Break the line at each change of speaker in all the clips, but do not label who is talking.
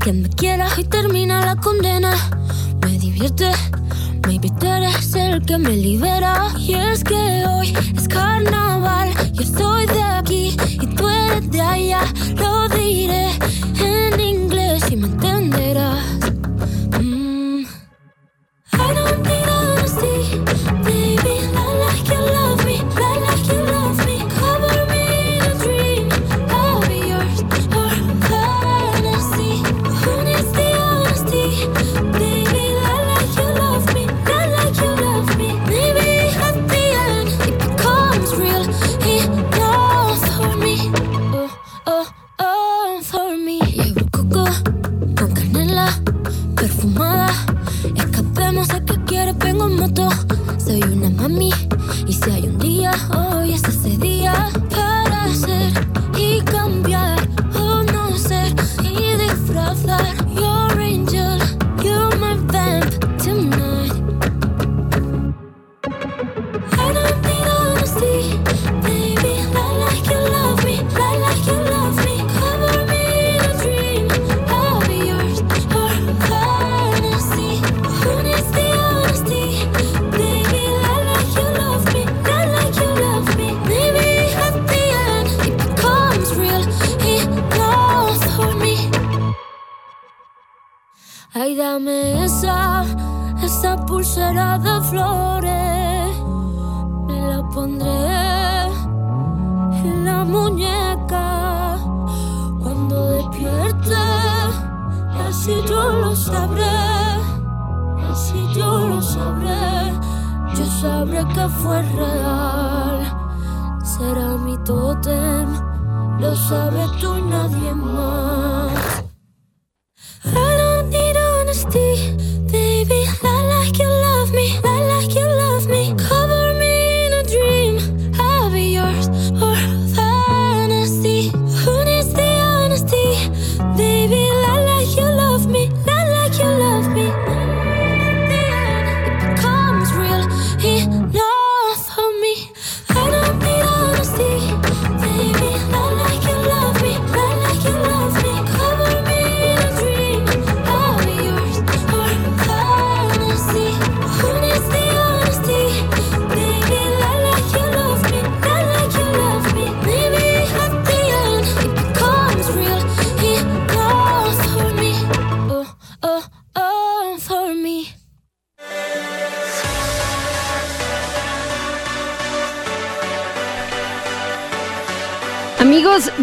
Que me quieras y termina la condena. Me divierte, maybe tú eres el que me libera. Y es que hoy es carnaval, yo soy de aquí y tú eres de allá. Lo diré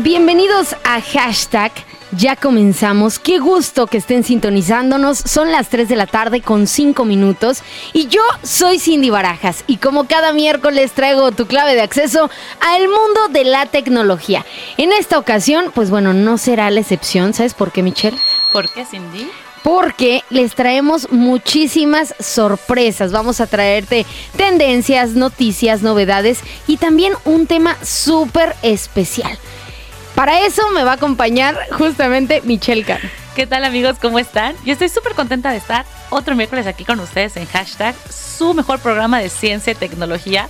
bienvenidos a hashtag. Ya comenzamos. Qué gusto que estén sintonizándonos. Son las 3 de la tarde con 5 minutos. Y yo soy Cindy Barajas. Y como cada miércoles traigo tu clave de acceso al mundo de la tecnología. En esta ocasión, pues bueno, no será la excepción. ¿Sabes por qué, Michelle?
¿Por qué, Cindy?
porque les traemos muchísimas sorpresas. Vamos a traerte tendencias, noticias, novedades y también un tema súper especial. Para eso me va a acompañar justamente Michelle Caro.
¿Qué tal amigos? ¿Cómo están? Yo estoy súper contenta de estar otro miércoles aquí con ustedes en hashtag, su mejor programa de ciencia y tecnología.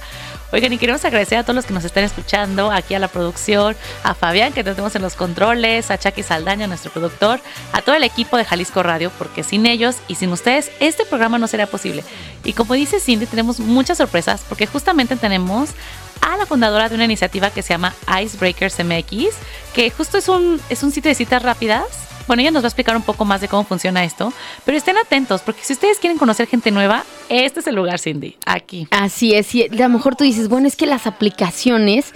Oigan, y queremos agradecer a todos los que nos están escuchando, aquí a la producción, a Fabián, que tenemos en los controles, a Chucky Saldaña, nuestro productor, a todo el equipo de Jalisco Radio, porque sin ellos y sin ustedes, este programa no sería posible. Y como dice Cindy, tenemos muchas sorpresas, porque justamente tenemos a la fundadora de una iniciativa que se llama Icebreakers MX, que justo es un, es un sitio de citas rápidas bueno, ella nos va a explicar un poco más de cómo funciona esto, pero estén atentos porque si ustedes quieren conocer gente nueva, este es el lugar, Cindy, aquí.
Así es, y a lo mejor tú dices, bueno, es que las aplicaciones,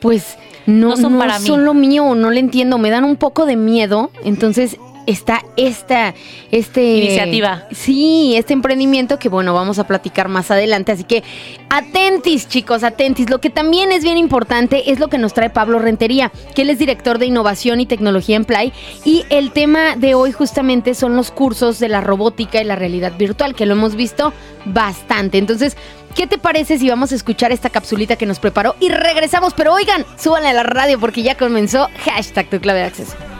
pues no,
No son
no
para mí.
son lo mío, no le entiendo, me dan un poco de miedo, entonces está esta este
Iniciativa.
Sí, este emprendimiento que bueno, vamos a platicar más adelante, así que atentis, chicos, atentis. Lo que también es bien importante es lo que nos trae Pablo Rentería, que él es director de innovación y tecnología en Play y el tema de hoy justamente son los cursos de la robótica y la realidad virtual, que lo hemos visto bastante. Entonces, ¿Qué te parece si vamos a escuchar esta capsulita que nos preparó y regresamos? Pero oigan, súbanle a la radio porque ya comenzó hashtag tu clave de acceso.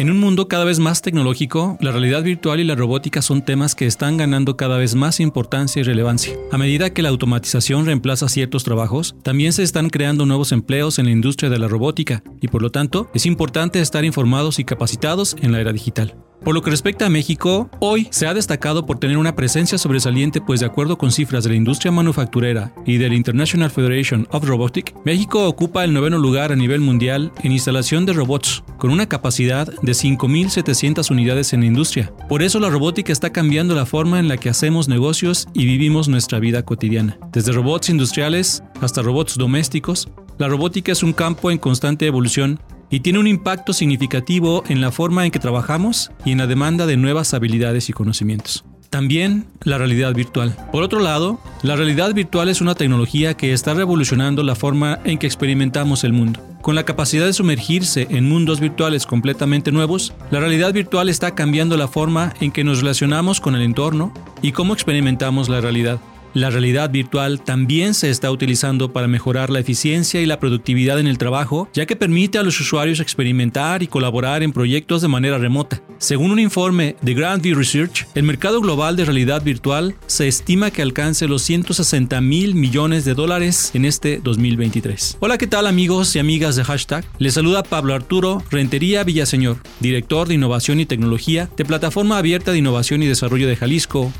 En un mundo cada vez más tecnológico, la realidad virtual y la robótica son temas que están ganando cada vez más importancia y relevancia. A medida que la automatización reemplaza ciertos trabajos, también se están creando nuevos empleos en la industria de la robótica y por lo tanto es importante estar informados y capacitados en la era digital. Por lo que respecta a México, hoy se ha destacado por tener una presencia sobresaliente, pues de acuerdo con cifras de la industria manufacturera y del International Federation of Robotics, México ocupa el noveno lugar a nivel mundial en instalación de robots, con una capacidad de 5.700 unidades en la industria. Por eso la robótica está cambiando la forma en la que hacemos negocios y vivimos nuestra vida cotidiana. Desde robots industriales hasta robots domésticos, la robótica es un campo en constante evolución y tiene un impacto significativo en la forma en que trabajamos y en la demanda de nuevas habilidades y conocimientos. También la realidad virtual. Por otro lado, la realidad virtual es una tecnología que está revolucionando la forma en que experimentamos el mundo. Con la capacidad de sumergirse en mundos virtuales completamente nuevos, la realidad virtual está cambiando la forma en que nos relacionamos con el entorno y cómo experimentamos la realidad. La realidad virtual también se está utilizando para mejorar la eficiencia y la productividad en el trabajo, ya que permite a los usuarios experimentar y colaborar en proyectos de manera remota. Según un informe de Grandview Research, el mercado global de realidad virtual se estima que alcance los 160 mil millones de dólares en este 2023. Hola, ¿qué tal amigos y amigas de hashtag? Les saluda Pablo Arturo Rentería Villaseñor, director de innovación y tecnología de Plataforma Abierta de Innovación y Desarrollo de Jalisco,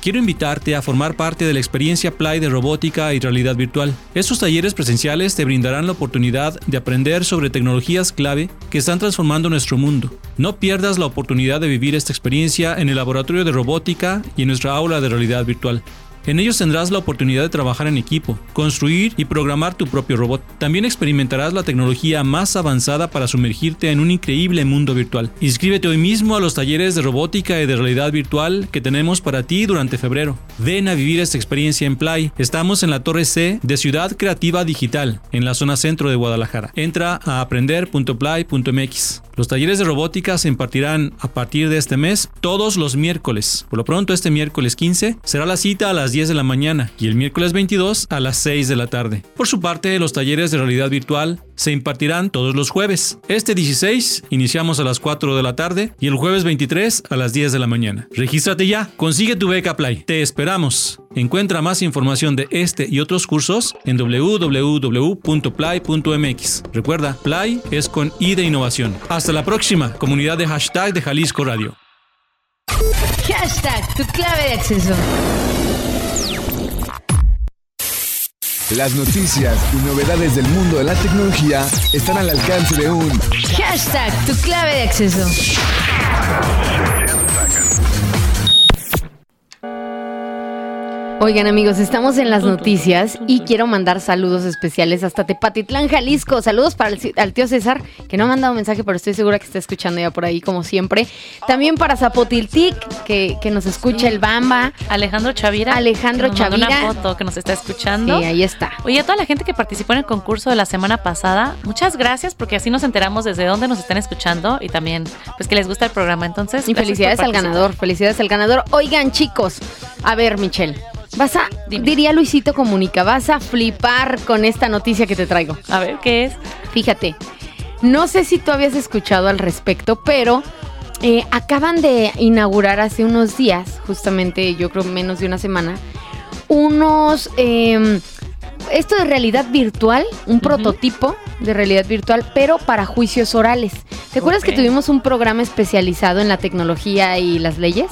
Quiero invitarte a formar parte de la experiencia Play de robótica y realidad virtual. Estos talleres presenciales te brindarán la oportunidad de aprender sobre tecnologías clave que están transformando nuestro mundo. No pierdas la oportunidad de vivir esta experiencia en el laboratorio de robótica y en nuestra aula de realidad virtual. En ellos tendrás la oportunidad de trabajar en equipo, construir y programar tu propio robot. También experimentarás la tecnología más avanzada para sumergirte en un increíble mundo virtual. Inscríbete hoy mismo a los talleres de robótica y de realidad virtual que tenemos para ti durante febrero. Ven a vivir esta experiencia en Play. Estamos en la Torre C de Ciudad Creativa Digital, en la zona centro de Guadalajara. Entra a aprender.play.mx. Los talleres de robótica se impartirán a partir de este mes todos los miércoles. Por lo pronto, este miércoles 15 será la cita a las 10 de la mañana y el miércoles 22 a las 6 de la tarde. Por su parte, los talleres de realidad virtual se impartirán todos los jueves. Este 16 iniciamos a las 4 de la tarde y el jueves 23 a las 10 de la mañana. Regístrate ya, consigue tu beca Play. Te esperamos. Encuentra más información de este y otros cursos en www.play.mx. Recuerda, Play es con I de innovación. Hasta la próxima, comunidad de hashtag de Jalisco Radio.
Hashtag tu clave de acceso.
Las noticias y novedades del mundo de la tecnología están al alcance de un
hashtag tu clave de acceso. Oigan amigos, estamos en las noticias y quiero mandar saludos especiales hasta Tepatitlán, Jalisco. Saludos para el, al tío César, que no ha mandado mensaje, pero estoy segura que está escuchando ya por ahí, como siempre. También para Zapotiltic, que, que nos escucha el Bamba.
Alejandro Chavira.
Alejandro
que nos mandó
Chavira.
una foto que nos está escuchando.
Sí, ahí está.
Oye, a toda la gente que participó en el concurso de la semana pasada, muchas gracias porque así nos enteramos desde dónde nos están escuchando y también pues que les gusta el programa. Entonces,
Y felicidades al ganador, felicidades al ganador. Oigan, chicos, a ver, Michelle, vas a,
Dime.
diría Luisito Comunica, vas a flipar con esta noticia que te traigo.
A ver, ¿qué es?
Fíjate, no sé si tú habías escuchado al respecto, pero eh, acaban de inaugurar hace unos días, justamente yo creo menos de una semana, unos... eh, esto de realidad virtual, un prototipo de realidad virtual, pero para juicios orales. ¿Te acuerdas que tuvimos un programa especializado en la tecnología y las leyes?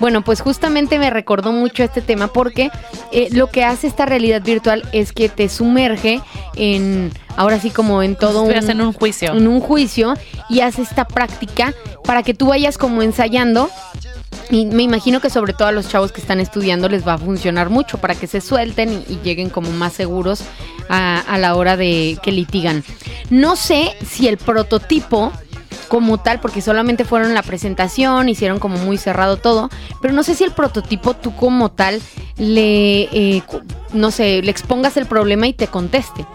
Bueno, pues justamente me recordó mucho este tema porque eh, lo que hace esta realidad virtual es que te sumerge en, ahora sí como en todo un,
en un juicio.
en un juicio y hace esta práctica para que tú vayas como ensayando Y me imagino que sobre todo a los chavos que están estudiando les va a funcionar mucho para que se suelten y, lleguen como más seguros a, a la hora de que litigan. No sé si el prototipo como tal, porque solamente fueron la presentación, hicieron como muy cerrado todo, pero no sé si el prototipo tú como tal le, eh, no sé, le expongas el problema y te conteste.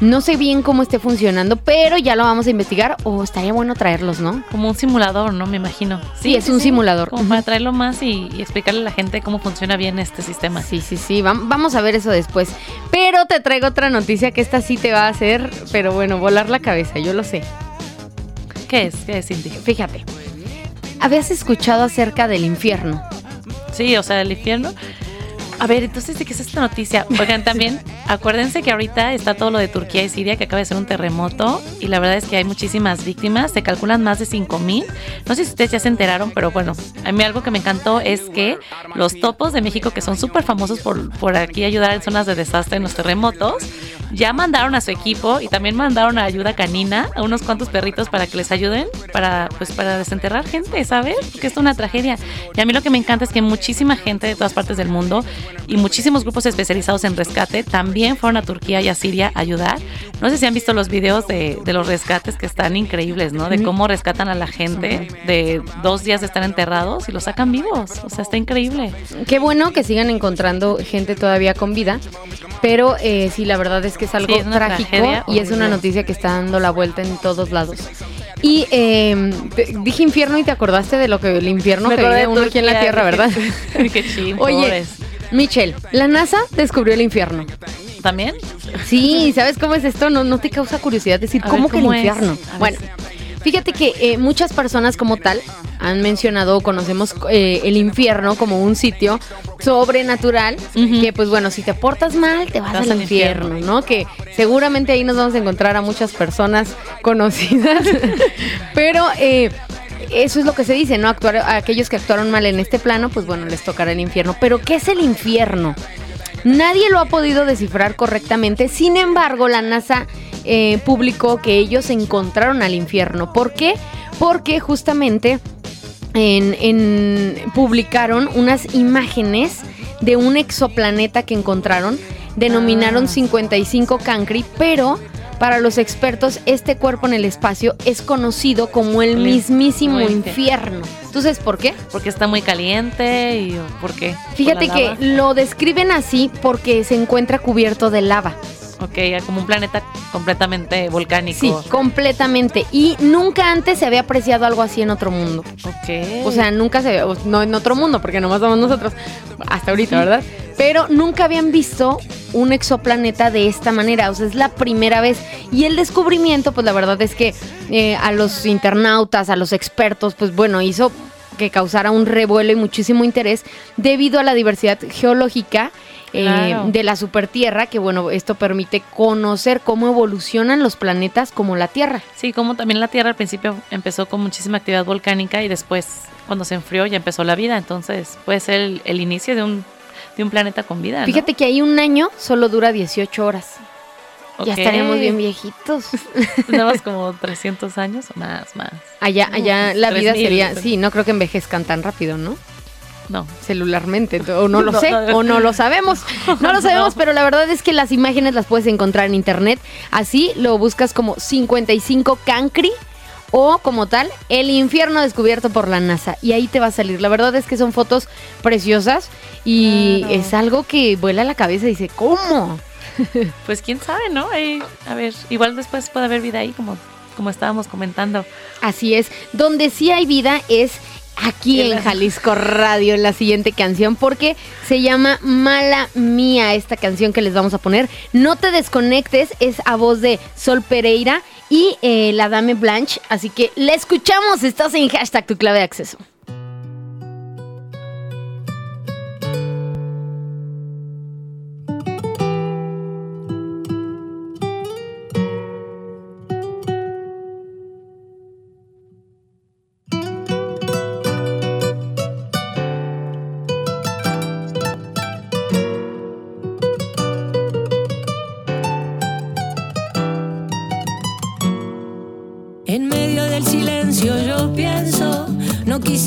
No sé bien cómo esté funcionando, pero ya lo vamos a investigar o estaría bueno traerlos, ¿no?
Como un simulador, ¿no? Me imagino.
Sí, es un simulador.
Como para traerlo más y, y explicarle a la gente cómo funciona bien este sistema.
Sí, sí, sí, vam- vamos a ver eso después. Pero te traigo otra noticia que esta sí te va a hacer, pero bueno, volar la cabeza, yo lo sé.
¿Qué es? ¿Qué es, Cindy?
Fíjate, ¿habías escuchado acerca del infierno?
Sí, o sea, el infierno. A ver, entonces, ¿de qué es esta noticia? Oigan, también, acuérdense que ahorita está todo lo de Turquía y Siria, que acaba de ser un terremoto, y la verdad es que hay muchísimas víctimas, se calculan más de 5 mil. No sé si ustedes ya se enteraron, pero bueno, a mí algo que me encantó es que los topos de México, que son súper famosos por, por aquí ayudar en zonas de desastre en los terremotos, ya mandaron a su equipo y también mandaron a ayuda canina a unos cuantos perritos para que les ayuden para pues para desenterrar gente, ¿sabes? Porque es una tragedia. Y a mí lo que me encanta es que muchísima gente de todas partes del mundo y muchísimos grupos especializados en rescate también fueron a Turquía y a Siria a ayudar. No sé si han visto los videos de, de los rescates que están increíbles, ¿no? De cómo rescatan a la gente de dos días de estar enterrados y los sacan vivos. O sea, está increíble.
Qué bueno que sigan encontrando gente todavía con vida, pero eh, sí, la verdad es que es algo
Sí, es una
trágico
tragedia
y es una noticia que está dando la vuelta en todos lados. Y eh, dije infierno y te acordaste de lo que el infierno
Me
que vive uno aquí en la tierra, ¿verdad?
Qué
Oye,
pobres.
Michelle, la NASA descubrió el infierno.
¿También?
Sí, ¿sabes cómo es esto? No, no te causa curiosidad decir,
A ver,
¿cómo que el infierno?
A ver.
Bueno, fíjate que eh, muchas personas como tal han mencionado o conocemos eh, el infierno como un sitio sobrenatural
Ujú.
que pues bueno, si te portas mal te vas, al, infierno. ¿no? Que seguramente ahí nos vamos a encontrar a muchas personas conocidas, pero... eh, eso es lo que se dice, ¿no? Actuar, a aquellos que actuaron mal en este plano, pues bueno, les tocará el infierno. Pero ¿qué es el infierno? Nadie lo ha podido descifrar correctamente. Sin embargo, la NASA eh, publicó que ellos encontraron al infierno. ¿Por qué? Porque justamente en, en- publicaron unas imágenes de un exoplaneta que encontraron. Denominaron
Ah.
55 Cancri, pero para los expertos este cuerpo en el espacio es conocido como el mismísimo infierno. ¿Tú sabes por qué?
Porque está muy caliente y por qué. ¿Por
Fíjate que lo describen así porque se encuentra cubierto de lava.
Ok, como un planeta completamente volcánico.
Sí, completamente. Y nunca antes se había apreciado algo así en otro mundo.
Ok.
O sea, nunca se o- no en otro mundo, porque nomás somos nosotros, hasta ahorita, ¿verdad? Pero nunca habían visto un exoplaneta de esta manera, o sea, es la primera vez. Y el descubrimiento, pues la verdad es que eh, a los internautas, a los expertos, pues bueno, hizo que causara un revuelo y muchísimo interés debido a la diversidad geológica eh, de la supertierra, que bueno, esto permite conocer cómo evolucionan los planetas como la Tierra.
Sí, como también la Tierra al principio empezó con muchísima actividad volcánica y después, cuando se enfrió, ya empezó la vida. Entonces, puede ser el, el inicio de un, de un planeta con vida. ¿no?
Fíjate que ahí un año solo dura 18 horas. Ya
Ok.
estaríamos bien viejitos.
Tenemos como 300 años o más, más.
Allá, allá la vida
3000,
sería, sí, no creo que envejezcan tan rápido, ¿no?
No.
Celularmente, o no lo
No,
sé,
no.
o no lo sabemos. No lo sabemos, pero la verdad es que las imágenes las puedes encontrar en internet. Así lo buscas como 55 Cancri o como tal, el infierno descubierto por la NASA. Y ahí te va a salir. La verdad es que son fotos preciosas y
Claro.
es algo que vuela la cabeza y dice, ¿cómo?
Pues quién sabe, ¿no? A ver, igual después puede haber vida ahí, como, como estábamos comentando.
Así es. Donde sí hay vida es aquí
En
Jalisco Radio, en la siguiente canción, porque se llama Mala Mía esta canción que les vamos a poner. No te desconectes, es a voz de Sol Pereira y eh, la Dame Blanche. Así que la escuchamos, estás en hashtag tu clave de acceso.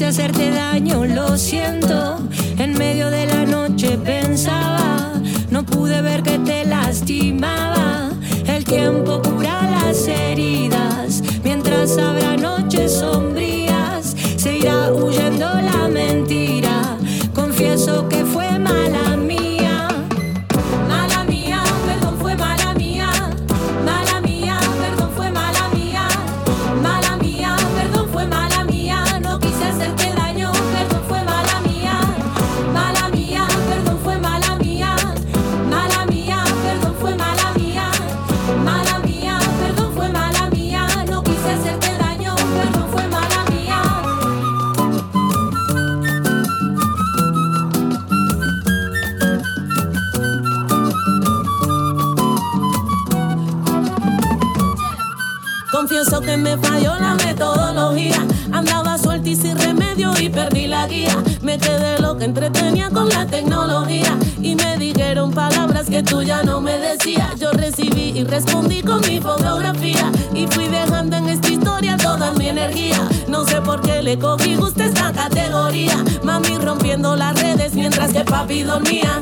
hacerte daño, lo siento. que
tú ya no me decías. Yo recibí y respondí con mi fotografía. Y fui dejando en esta historia toda mi energía. No sé por qué le cogí gusto esta categoría. Mami rompiendo las redes mientras que papi dormía.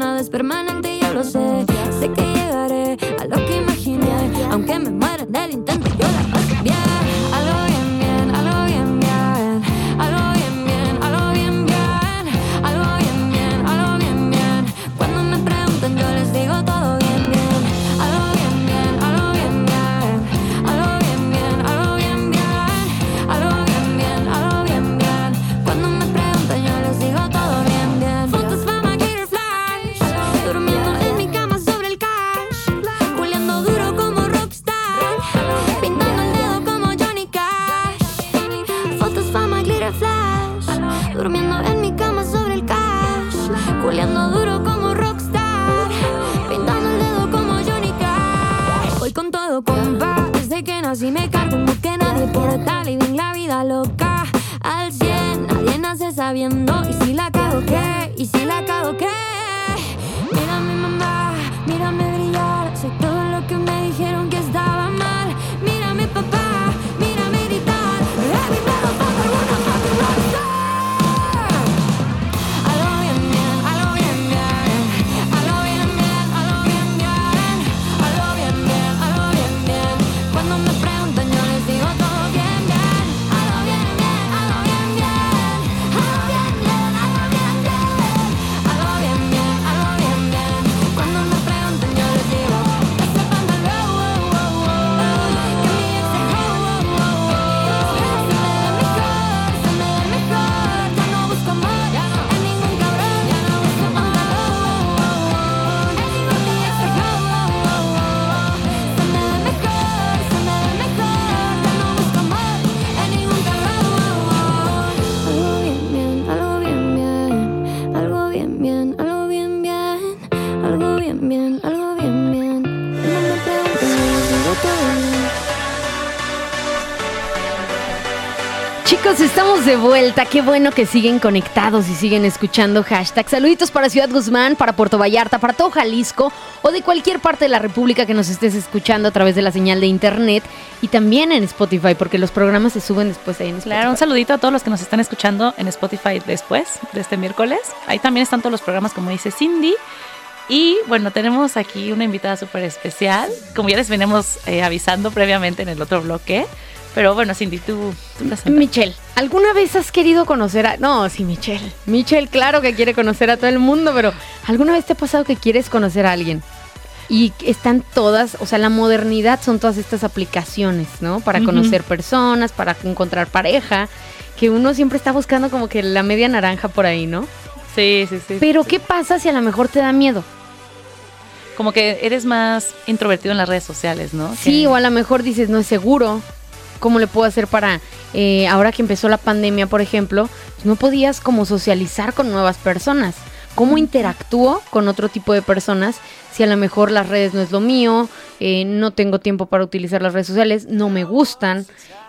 es permanente, ya lo sé. flash. Durmiendo en mi cama sobre el cash. Culeando duro como rockstar. Pintando el dedo como Johnny Cash. Voy con todo, compa. Desde que nací me cargo un que nadie puede tal y bien la vida loca. Al 100, nadie nace sabiendo. Y si la cago, ¿qué? Y si la cago, ¿qué? Mira a mi mamá, mírame brillar. Soy todo lo que me dijeron que estaba
Chicos, estamos de vuelta. Qué bueno que siguen conectados y siguen escuchando hashtag. Saluditos para Ciudad Guzmán, para Puerto Vallarta, para todo Jalisco o de cualquier parte de la República que nos estés escuchando a través de la señal de internet y también en Spotify, porque los programas se suben después ahí en Spotify.
Claro, un saludito a todos los que nos están escuchando en Spotify después de este miércoles. Ahí también están todos los programas, como dice Cindy. Y bueno, tenemos aquí una invitada súper especial, como ya les venimos eh, avisando previamente en el otro bloque. Pero bueno, Cindy, tú, tú.
Michelle, ¿alguna vez has querido conocer a.? No, sí, Michelle. Michelle, claro que quiere conocer a todo el mundo, pero ¿alguna vez te ha pasado que quieres conocer a alguien? Y están todas, o sea, la modernidad son todas estas aplicaciones, ¿no? Para conocer personas, para encontrar pareja, que uno siempre está buscando como que la media naranja por ahí, ¿no?
Sí, sí, sí.
Pero ¿qué pasa si a lo mejor te da miedo?
Como que eres más introvertido en las redes sociales, ¿no?
Sí,
Que-
o a lo mejor dices, no es seguro. ¿Cómo le puedo hacer para, eh, ahora que empezó la pandemia, por ejemplo, no podías como socializar con nuevas personas? ¿Cómo interactúo con otro tipo de personas si a lo mejor las redes no es lo mío, eh, no tengo tiempo para utilizar las redes sociales, no me gustan?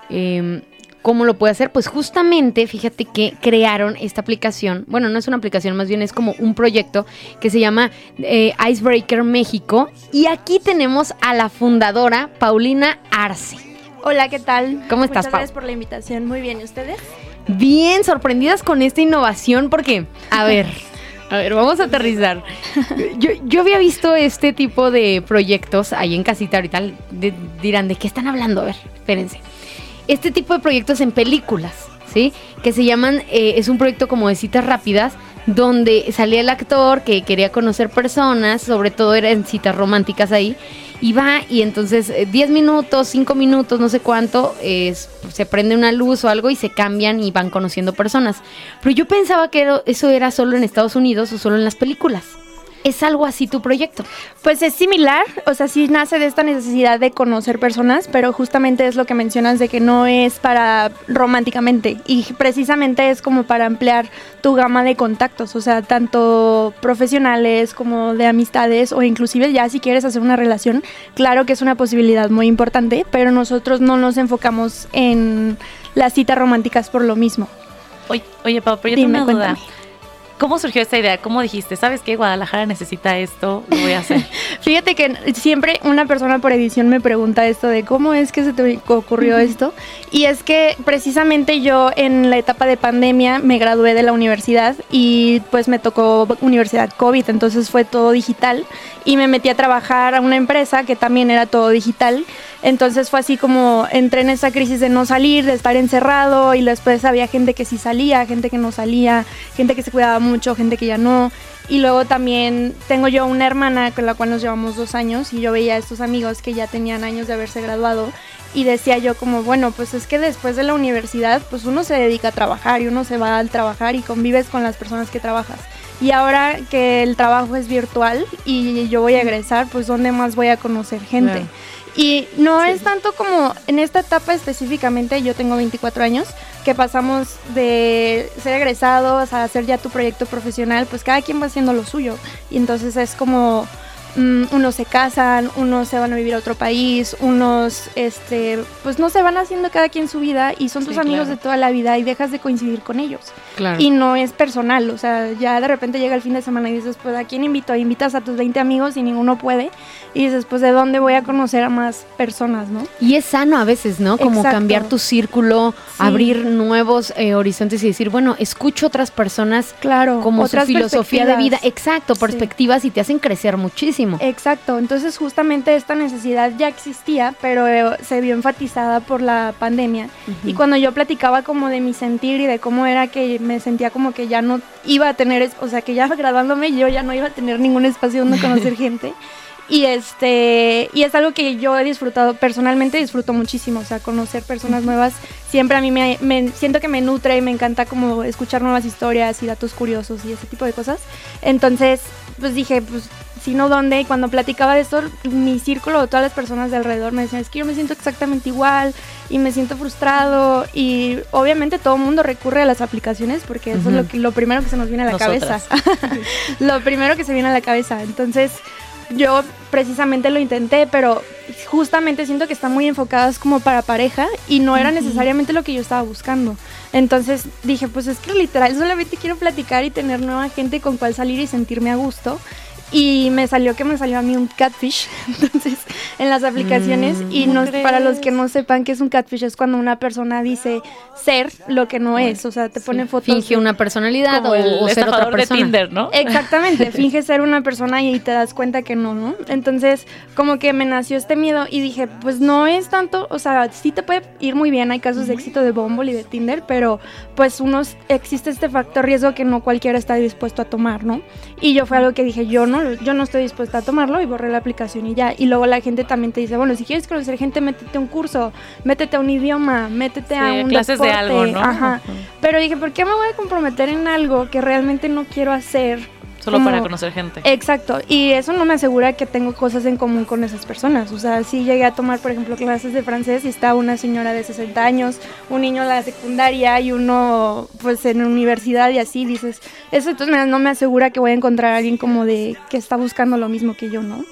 Eh, ¿Cómo lo puedo hacer? Pues justamente, fíjate que crearon esta aplicación. Bueno, no es una aplicación, más bien es como un proyecto que se llama eh, Icebreaker México. Y aquí tenemos a la fundadora, Paulina Arce.
Hola, ¿qué tal?
¿Cómo estás,
Muchas
Pau?
gracias por la invitación. Muy bien, ¿y ustedes?
Bien sorprendidas con esta innovación porque, a ver, a ver, vamos a aterrizar. Yo, yo había visto este tipo de proyectos ahí en casita ahorita. de- dirán, ¿de qué están hablando? A ver, espérense. Este tipo de proyectos en películas, ¿sí? Que se llaman, eh, es un proyecto como de citas rápidas, donde salía el actor que quería conocer personas, sobre todo eran citas románticas ahí, y va y entonces eh, 10 minutos, 5 minutos, no sé cuánto, es- se prende una luz o algo y se cambian y van conociendo personas. Pero yo pensaba que eso era solo en Estados Unidos o solo en las películas. ¿Es algo así tu proyecto?
Pues es similar, o sea, sí nace de esta necesidad de conocer personas, pero justamente es lo que mencionas de que no es para románticamente y precisamente es como para ampliar tu gama de contactos, o sea, tanto profesionales como de amistades o inclusive ya si quieres hacer una relación, claro que es una posibilidad muy importante, pero nosotros no nos enfocamos en las citas románticas por lo mismo.
Oye, oye Pau, pero yo
Dime,
tengo una duda.
cuéntame.
¿Cómo surgió esta idea? ¿Cómo dijiste? ¿Sabes qué? Guadalajara necesita esto, lo voy a hacer.
Fíjate que siempre una persona por edición me pregunta esto de cómo es que se te ocurrió esto. Y es que precisamente yo en la etapa de pandemia me gradué de la universidad y pues me tocó universidad COVID, entonces fue todo digital y me metí a trabajar a una empresa que también era todo digital. Entonces fue así como entré en esa crisis de no salir, de estar encerrado y después había gente que sí salía, gente que no salía, gente que se cuidaba mucho, gente que ya no. Y luego también tengo yo una hermana con la cual nos llevamos dos años y yo veía a estos amigos que ya tenían años de haberse graduado y decía yo como, bueno, pues es que después de la universidad pues uno se dedica a trabajar y uno se va al trabajar y convives con las personas que trabajas. Y ahora que el trabajo es virtual y yo voy a egresar, pues ¿dónde más voy a conocer gente? Y no es tanto como en esta etapa específicamente, yo tengo 24 años, que pasamos de ser egresados a hacer ya tu proyecto profesional, pues cada quien va haciendo lo suyo. Y entonces es como mm, unos se casan, unos se van a vivir a otro país, unos, este, pues no se van haciendo cada quien su vida y son
Sí,
tus amigos
claro.
de toda la vida y dejas de coincidir con ellos.
Claro.
Y no es personal, o sea, ya de repente llega el fin de semana y dices, pues ¿a quién invito? Invitas a tus 20 amigos y ninguno puede. Y dices, pues ¿de dónde voy a conocer a más personas, no?
Y es sano a veces, ¿no? Como
Exacto.
cambiar tu círculo,
Sí.
abrir nuevos eh, horizontes y decir, bueno, escucho otras personas
Claro,
como su
otras
filosofía de vida.
perspectivas.
Exacto,
Sí.
perspectivas y te hacen crecer muchísimo.
Exacto, entonces justamente esta necesidad ya existía, pero eh, se vio enfatizada por la pandemia. Y cuando yo platicaba como de mi sentir y de cómo era que me sentía como que ya no iba a tener, o sea, que ya graduándome yo ya no iba a tener ningún espacio donde conocer gente. Y este, y es algo que yo he disfrutado, personalmente disfruto muchísimo, o sea, conocer personas nuevas, siempre a mí me, me- siento que me nutre y me encanta como escuchar nuevas historias y datos curiosos y ese tipo de cosas. Entonces, pues dije, pues, si no, ¿dónde? Y cuando platicaba de esto, mi círculo, todas las personas de alrededor me decían, es que yo me siento exactamente igual y me siento frustrado y obviamente todo el mundo recurre a las aplicaciones porque eso es lo, que, lo primero que se nos viene a la
Nosotras.
cabeza. lo primero que se viene a la cabeza. Entonces, yo precisamente lo intenté, pero justamente siento que están muy enfocadas como para pareja y no era necesariamente lo que yo estaba buscando. Entonces dije, pues es que literal solamente quiero platicar y tener nueva gente con cual salir y sentirme a gusto. Y me salió que me salió a mí un catfish, entonces, en las aplicaciones. y
¿cómo
no, para los que no sepan qué es un catfish, es cuando una persona dice ser lo que no es. O sea, te pone fotos.
Finge una personalidad
Como
o,
el
o ser otra
de
persona.
Tinder, ¿no?
Exactamente, finge ser una persona y te das cuenta que no, ¿no? Entonces, como que me nació este miedo y dije, pues no es tanto, o sea, sí te puede ir muy bien, hay casos de éxito de Bumble y de Tinder, pero pues unos existe este factor riesgo que no cualquiera está dispuesto a tomar, ¿no? Y yo fue algo que dije, yo no, yo no estoy dispuesta a tomarlo y borré la aplicación y ya. Y luego la gente también te dice, bueno, si quieres conocer gente, métete a un curso, métete a un idioma, métete a un
clases de
deporte.
algo, ¿no?
Ajá. Pero dije, ¿por qué me voy a comprometer en algo que realmente no quiero hacer?
Solo
como-
para conocer gente.
Exacto, y eso no me asegura que tengo cosas en común con esas personas. O sea, si llegué a tomar, por ejemplo, clases de francés y está una señora de 60 años, un niño en la secundaria y uno pues en universidad y así, dices, eso entonces me- no me asegura que voy a encontrar a alguien como de que está buscando lo mismo que yo, ¿no?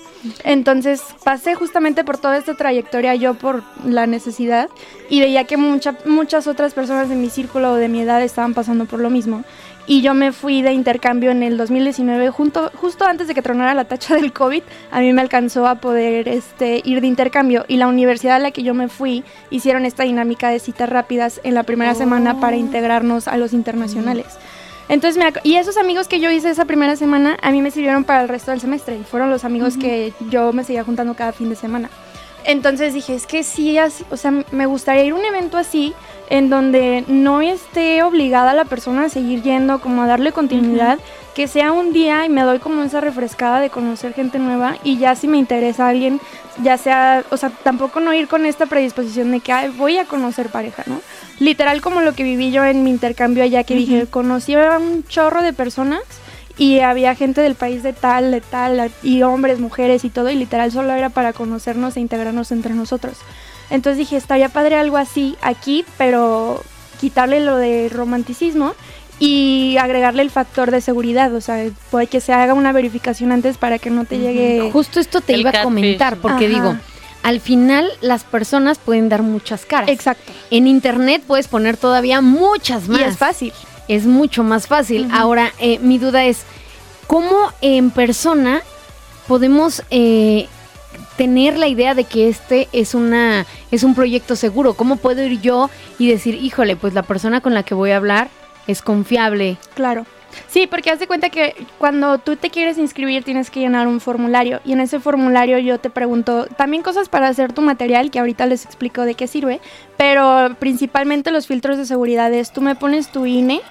Entonces pasé justamente por toda esta trayectoria yo por la necesidad y veía que mucha- muchas otras personas de mi círculo o de mi edad estaban pasando por lo mismo. Y yo me fui de intercambio en el 2019, junto, justo antes de que tronara la tacha del COVID, a mí me alcanzó a poder este, ir de intercambio. Y la universidad a la que yo me fui hicieron esta dinámica de citas rápidas en la primera semana para integrarnos a los internacionales. Entonces, me y esos amigos que yo hice esa primera semana, a mí me sirvieron para el resto del semestre. Y fueron los amigos que yo me seguía juntando cada fin de semana. Entonces dije, es que sí, o sea, me gustaría ir a un evento así, en donde no esté obligada la persona a seguir yendo, como a darle continuidad, que sea un día y me doy como esa refrescada de conocer gente nueva y ya si me interesa alguien, ya sea, o sea, tampoco no ir con esta predisposición de que "Ay, voy a conocer pareja, ¿no? Literal como lo que viví yo en mi intercambio allá, que dije, conocí a un chorro de personas y había gente del país de tal, de tal, y hombres, mujeres y todo, y literal solo era para conocernos e integrarnos entre nosotros. Entonces dije, estaría padre algo así aquí, pero quitarle lo de romanticismo y agregarle el factor de seguridad, o sea, puede que se haga una verificación antes para que no te llegue...
Justo esto te
El
iba a comentar, porque
Ajá.
digo, al final las personas pueden dar muchas caras.
Exacto.
En internet puedes poner todavía muchas más.
Y es fácil.
Es mucho más fácil. Ahora, eh, mi duda es, ¿cómo en persona podemos eh, tener la idea de que este es, una, es un proyecto seguro? ¿Cómo puedo ir yo y decir, híjole, pues la persona con la que voy a hablar es confiable?
Claro. Sí, porque haz de cuenta que cuando tú te quieres inscribir tienes que llenar un formulario y en ese formulario yo te pregunto también cosas para hacer tu material que ahorita les explico de qué sirve, pero principalmente los filtros de seguridad es tú me pones tu INE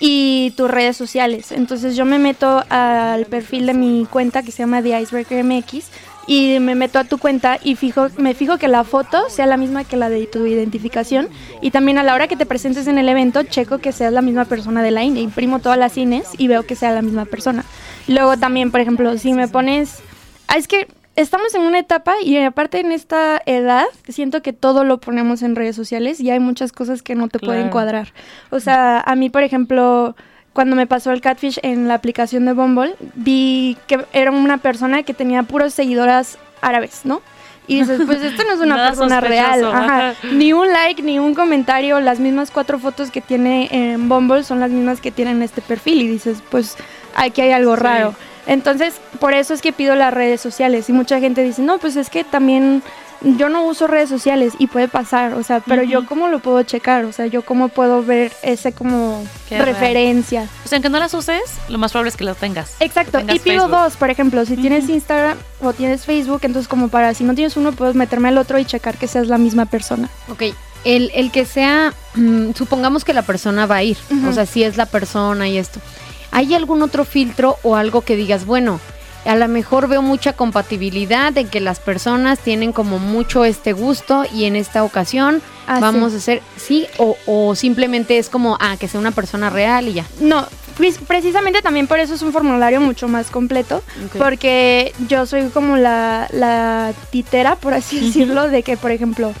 y tus redes sociales. Entonces yo me meto al perfil de mi cuenta que se llama The Icebreaker MX y me meto a tu cuenta y fijo, me fijo que la foto sea la misma que la de tu identificación y también a la hora que te presentes en el evento checo que seas la misma persona de la INE, imprimo todas las INES y veo que sea la misma persona. Luego también, por ejemplo, si me pones... Ah, es que estamos en una etapa y aparte en esta edad siento que todo lo ponemos en redes sociales y hay muchas cosas que no te pueden cuadrar. O sea, a mí, por ejemplo, cuando me pasó el catfish en la aplicación de Bumble, vi que era una persona que tenía puros seguidoras árabes, ¿no? Y dices, pues esto no es una
Nada
persona real. Ajá. Ni un like, ni un comentario. Las mismas cuatro fotos que tiene en Bumble son las mismas que tiene en este perfil. Y dices, pues aquí hay algo
Sí.
raro. Entonces, por eso es que pido las redes sociales. Y mucha gente dice, no, pues es que también yo no uso redes sociales y puede pasar, o sea, pero yo cómo lo puedo checar, o sea, yo cómo puedo ver ese como
Qué
referencia.
O sea, aunque no las uses, lo más probable es que lo tengas.
Exacto,
tengas
y pido
Facebook.
dos, por ejemplo, si tienes Instagram o tienes Facebook, entonces como para, si no tienes uno, puedes meterme al otro y checar que seas la misma persona.
Ok, el, el que sea, mm, supongamos que la persona va a ir, o sea, si es la persona y esto. ¿Hay algún otro filtro o algo que digas, bueno, a lo mejor veo mucha compatibilidad de que las personas tienen como mucho este gusto y en esta ocasión
Ah,
vamos
sí.
a hacer sí o, o simplemente es como, ah, que sea una persona real y ya?
No, precisamente también por eso es un formulario mucho más completo, porque yo soy como la, la titera, por así decirlo, de que, por ejemplo,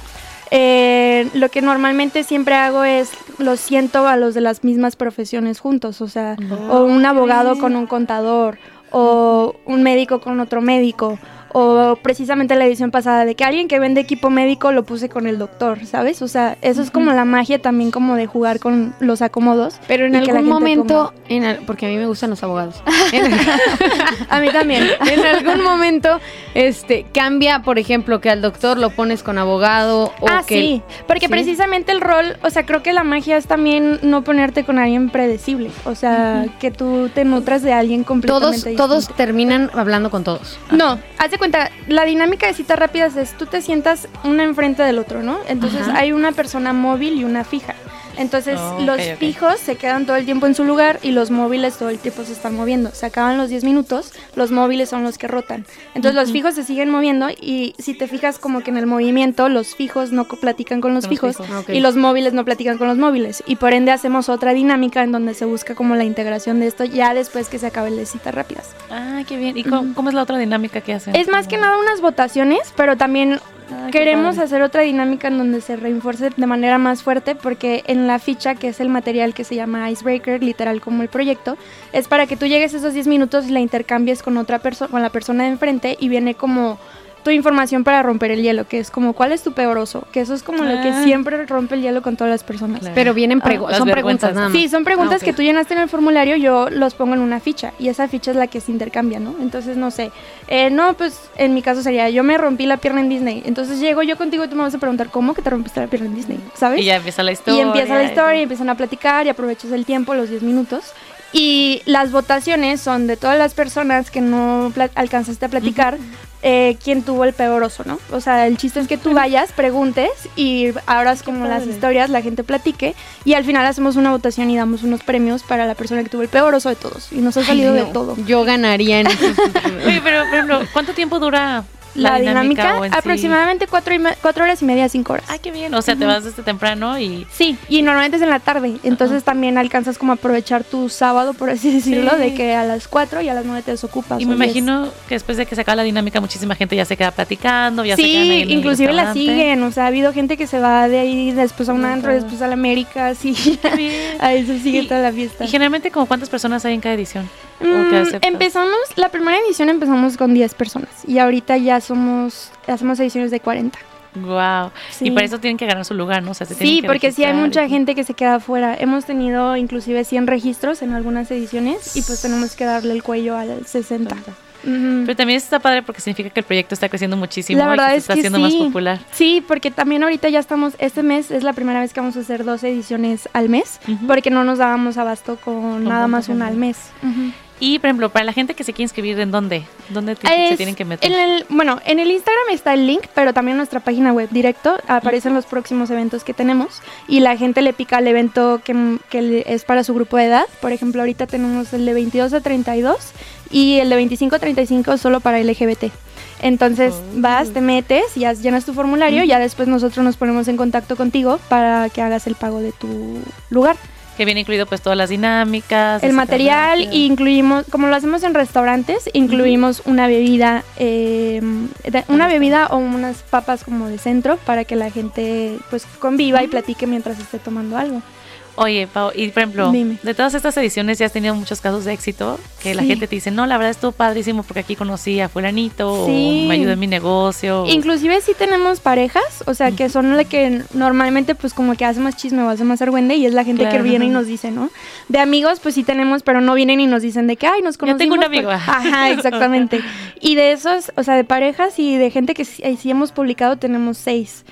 eh, lo que normalmente siempre hago es lo siento a los de las mismas profesiones juntos, o sea, o un abogado con un contador, o un médico con otro médico o precisamente la edición pasada de que alguien que vende equipo médico lo puse con el doctor, ¿sabes? O sea, eso es como la magia también como de jugar con los acomodos.
Pero en algún momento, en al- porque a mí me gustan los abogados.
A mí también.
en algún momento, este, cambia, por ejemplo, que al doctor lo pones con abogado o
ah,
que
sí, porque
¿sí?
precisamente el rol, o sea, creo que la magia es también no ponerte con alguien predecible, o sea, que tú te nutras de alguien completamente
todos, todos terminan hablando con todos.
No, haz de cuenta, la dinámica de citas rápidas es tú te sientas una enfrente del otro, ¿no? Entonces
Ajá.
hay una persona móvil y una fija. Entonces
Oh,
los fijos se quedan todo el tiempo en su lugar y los móviles todo el tiempo se están moviendo. Se acaban los 10 minutos, los móviles son los que rotan. Entonces los fijos se siguen moviendo y si te fijas como que en el movimiento los fijos no co- platican con los
Con los
fijos y los móviles no platican con los móviles. Y por ende hacemos otra dinámica en donde se busca como la integración de esto ya después que se acabe el de citas rápidas.
Ah, qué bien. ¿Y cómo, cómo es la otra dinámica que hacen?
Es más que nada unas votaciones, pero también
Qué
queremos hacer otra dinámica en donde se reinforce de manera más fuerte porque en la ficha, que es el material que se llama Icebreaker, literal como el proyecto, es para que tú llegues esos 10 minutos y la intercambies con otra persona, con la persona de enfrente y viene como tu información para romper el hielo, que es como cuál es tu peor oso, que eso es como lo que
Ah.
siempre rompe el hielo con todas las personas.
Claro.
Pero vienen
Ah,
pregu- son preguntas nada más.
Sí, son preguntas
Ah,
que tú llenaste en el formulario, yo los pongo en una ficha y esa ficha es la que se intercambia, ¿no? Entonces, no sé, eh, no, pues en mi caso sería, yo me rompí la pierna en Disney, entonces llego yo contigo y tú me vas a preguntar, ¿cómo que te rompiste la pierna en Disney? ¿Sabes?
Y ya empieza la historia.
Y empieza la historia y empiezan a platicar y aprovechas el tiempo, los 10 minutos. Y las votaciones son de todas las personas que no alcanzaste a platicar, eh, quién tuvo el peor oso, ¿no? O sea, el chiste es que tú vayas, preguntes y abras como las historias, la gente platique y al final hacemos una votación y damos unos premios para la persona que tuvo el peor oso de todos. Y nos ha
Ay,
salido de todo.
Yo ganaría en esos-
Oye, pero, por ejemplo, ¿cuánto tiempo dura la,
La, dinámica,
sí?
aproximadamente cuatro, y cuatro horas y media, cinco horas.
Ay, qué bien. O sea, te vas desde temprano y...
Sí, y normalmente es en la tarde, entonces también alcanzas como a aprovechar tu sábado, por así decirlo,
Sí.
de que a las 4 y a las 9 te desocupas.
Y me
diez.
imagino que después de que se acaba la dinámica, muchísima gente ya se queda platicando, ya se quedan ahí
Sí,
el
inclusive la siguen, o sea, ha habido gente que se va de ahí después a un antro, después a la América, sí, ahí se sigue
Y-
toda la fiesta.
Y generalmente, como ¿cuántas personas hay en cada edición? ¿O qué
Mm, empezamos, la primera edición empezamos con 10 personas y ahorita ya somos, hacemos ediciones de 40.
Wow.
Sí.
Y para eso tienen que ganar su lugar, ¿no? O sea, se
Sí,
que
porque sí hay mucha
y-
gente que se queda afuera. Hemos tenido inclusive 100 registros en algunas ediciones y pues tenemos que darle el cuello al 60. Ujú.
Pero también está padre porque significa que el proyecto está creciendo muchísimo
La verdad
y que se
es
está
que
haciendo
sí.
más popular.
Sí, porque también ahorita ya estamos, este mes es la primera vez que vamos a hacer dos ediciones al mes,
Ujú.
porque no nos dábamos abasto con nada
tanta
más una al mes. Ujú.
Y, por ejemplo, para la gente que se quiere inscribir, ¿en dónde? ¿Dónde se tienen que meter?
En el, bueno, en el Instagram está el link, pero también en nuestra página web directo aparecen los próximos eventos que tenemos y la gente le pica al evento que, que es para su grupo de edad. Por ejemplo, ahorita tenemos el de 22 a 32 y el de 25 a 35 solo para LGBT. Entonces
Oh.
vas, te metes y haz- llenas tu formulario y ya después nosotros nos ponemos en contacto contigo para que hagas el pago de tu lugar.
Que viene incluido pues todas las dinámicas.
El material y incluimos, como lo hacemos en restaurantes, incluimos una bebida, eh, una bebida o unas papas como de centro para que la gente pues conviva y platique mientras esté tomando algo.
Oye, Pau, y por ejemplo,
Dime.
de todas estas ediciones ya has tenido muchos casos de éxito, que la gente te dice, no, la verdad estuvo padrísimo porque aquí conocí a fulanito,
Sí.
o me ayudó en mi negocio.
Inclusive sí tenemos parejas, o sea, que son la que normalmente pues como que hace más chisme o hace más argüende y es la gente
Claro.
que viene y nos dice, ¿no? De amigos pues sí tenemos, pero no vienen y nos dicen de que, ay, nos
Yo
conocimos.
tengo un
por-".
amigo.
Ajá, exactamente. Y de esos, o sea, de parejas y de gente que sí, sí hemos publicado tenemos seis.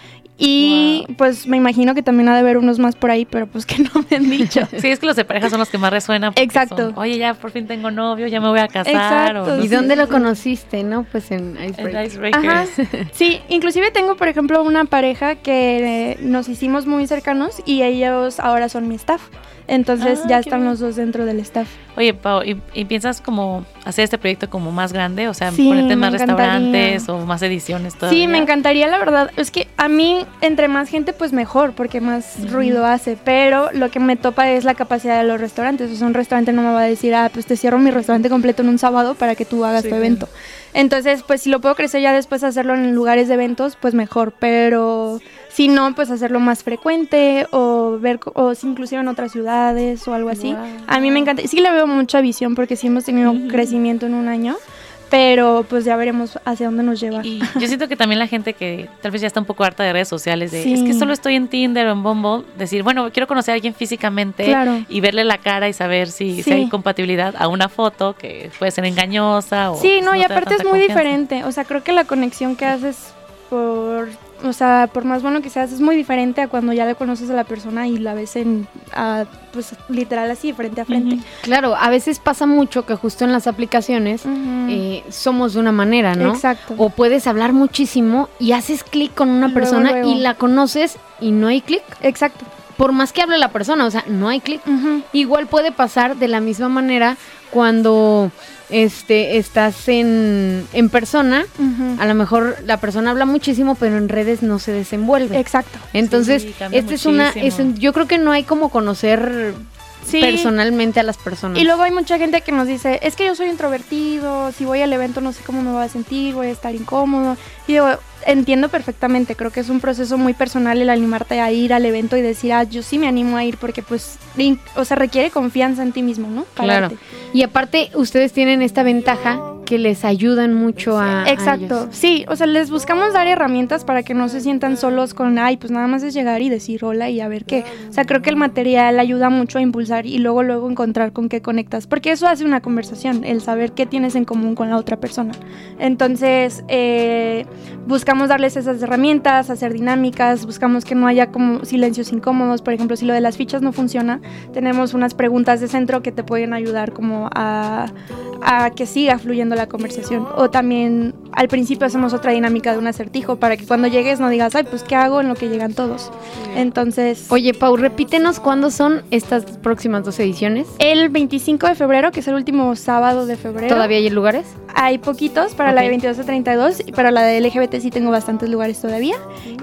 Y pues me imagino que también ha de haber unos más por ahí, pero pues que no me han dicho.
Sí, es que los de pareja son los que más resuenan. porque
Exacto.
son, Oye, ya por fin tengo novio, ya me voy a casar.
Exacto.
o no
¿Y
sé.
dónde lo conociste, no? Pues en
En
Icebreaker.
Icebreakers.
Ajá. Sí, inclusive tengo, por ejemplo, una pareja que eh, nos hicimos muy cercanos y ellos ahora son mi staff. Entonces
Ah,
ya
qué
están
bien.
los dos dentro del staff.
Oye, Pau, ¿y, y piensas como hacer este proyecto como más grande? O sea,
Sí,
ponerte más
encantaría.
restaurantes o más ediciones todavía.
Sí, me encantaría, la verdad. Es que a mí, entre más gente, pues mejor, porque más ruido hace. Pero lo que me topa es la capacidad de los restaurantes. O sea, un restaurante no me va a decir, ah, pues te cierro mi restaurante completo en un sábado para que tú hagas
Sí,
tu evento. Entonces, pues si lo puedo crecer ya después hacerlo en lugares de eventos, pues mejor, pero si no, pues hacerlo más frecuente o ver o si inclusive en otras ciudades o algo así. A mí me encanta, sí le veo mucha visión porque sí hemos tenido crecimiento en un año, pero pues ya veremos hacia dónde nos lleva.
Y yo siento que también la gente que tal vez ya está un poco harta de redes sociales, de
Sí.
es que solo estoy en Tinder o en Bumble, decir, bueno, quiero conocer a alguien físicamente
Claro.
y verle la cara y saber si, si
Sí.
hay compatibilidad a una foto que puede ser engañosa o
Sí, no, y
te da
aparte es muy
confianza.
diferente. O sea, creo que la conexión que haces por, o sea, por más bueno que seas, es muy diferente a cuando ya le conoces a la persona y la ves en, pues literal así, frente a frente.
Claro, a veces pasa mucho que justo en las aplicaciones eh, somos de una manera, ¿no?
Exacto.
O puedes hablar muchísimo y haces clic con una
Luego,
persona
luego.
y la conoces y no hay clic.
Exacto.
Por más que hable la persona, o sea, no hay clic. Igual puede pasar de la misma manera cuando este estás en, en persona. A lo mejor la persona habla muchísimo, pero en redes no se desenvuelve.
Exacto.
Entonces,
Sí,
esta es una, es un- yo creo que no hay como conocer
Sí.
personalmente a las personas.
Y luego hay mucha gente que nos dice, es que yo soy introvertido, si voy al evento no sé cómo me voy a sentir, voy a estar incómodo. Y digo, entiendo perfectamente, creo que es un proceso muy personal el animarte a ir al evento y decir, ah, yo sí me animo a ir porque pues, o sea, requiere confianza en ti mismo, ¿no?
Claro. Y aparte, ustedes tienen esta ventaja que les ayudan mucho a. a
Exacto,
ellos.
sí, o sea, les buscamos dar herramientas para que no se sientan solos con, ay, pues nada más es llegar y decir hola y a ver qué. O sea, creo que el material ayuda mucho a impulsar y luego, luego encontrar con qué conectas, porque eso hace una conversación, el saber qué tienes en común con la otra persona. Entonces, eh, buscamos darles esas herramientas, hacer dinámicas, buscamos que no haya como silencios incómodos, por ejemplo, si lo de las fichas no funciona, tenemos unas preguntas de centro que te pueden ayudar como a, a que siga fluyendo la conversación. O también al principio hacemos otra dinámica de un acertijo para que cuando llegues no digas, ay, pues ¿qué hago en lo que llegan todos? Entonces,
Oye, Pau, repítenos cuándo son estas próximas dos ediciones.
el 25 de febrero, que es el último sábado de febrero,
¿Todavía hay lugares?
hay poquitos para la de 22 a 32 y para la de LGBT sí tengo bastantes lugares todavía.